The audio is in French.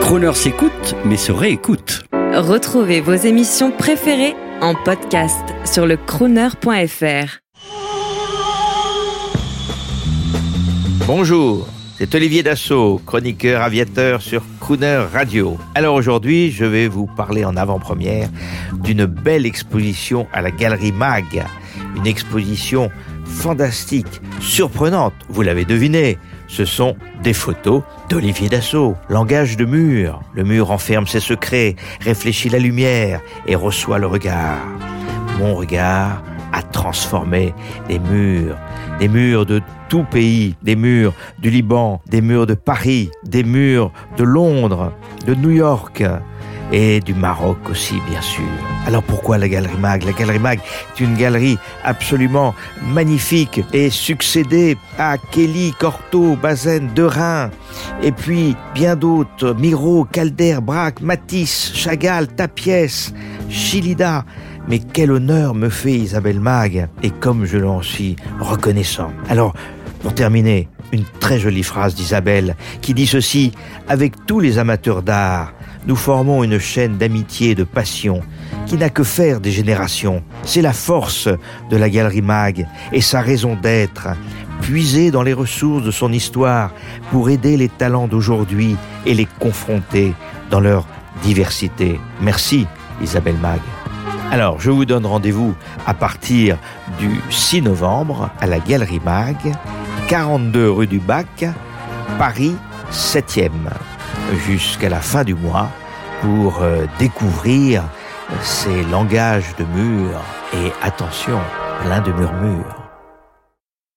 Croner s'écoute, mais se réécoute. Retrouvez vos émissions préférées en podcast sur le crooner.fr. Bonjour, c'est Olivier Dassault, chroniqueur aviateur sur Crooner Radio. Alors aujourd'hui, je vais vous parler en avant-première d'une belle exposition à la Galerie Mag. Une exposition fantastique, surprenante, vous l'avez deviné. Ce sont des photos d'Olivier Dassault. Langage de mur. Le mur enferme ses secrets, réfléchit la lumière et reçoit le regard. Mon regard a transformé des murs, des murs de tout pays, des murs du Liban, des murs de Paris, des murs de Londres, de New York et du Maroc aussi, bien sûr. Alors pourquoi la Galerie Mag? La Galerie Mag est une galerie absolument magnifique et succédée à Kelly, Cortot, Bazen, Derain, et puis bien d'autres, Miro, Calder, Braque, Matisse, Chagall, Tapiès, Chilida. Mais quel honneur me fait Isabelle Mag, et comme je l'en suis reconnaissant. Alors, pour terminer, une très jolie phrase d'Isabelle qui dit ceci, avec tous les amateurs d'art, nous formons une chaîne d'amitié et de passion qui n'a que faire des générations. C'est la force de la Galerie Mag et sa raison d'être, puiser dans les ressources de son histoire pour aider les talents d'aujourd'hui et les confronter dans leur diversité. Merci Isabelle Mag. Alors, je vous donne rendez-vous à partir du 6 novembre à la Galerie Mag, 42 rue du Bac, Paris 7e, jusqu'à la fin du mois pour euh, découvrir ces langages de murs et attention, plein de murmures.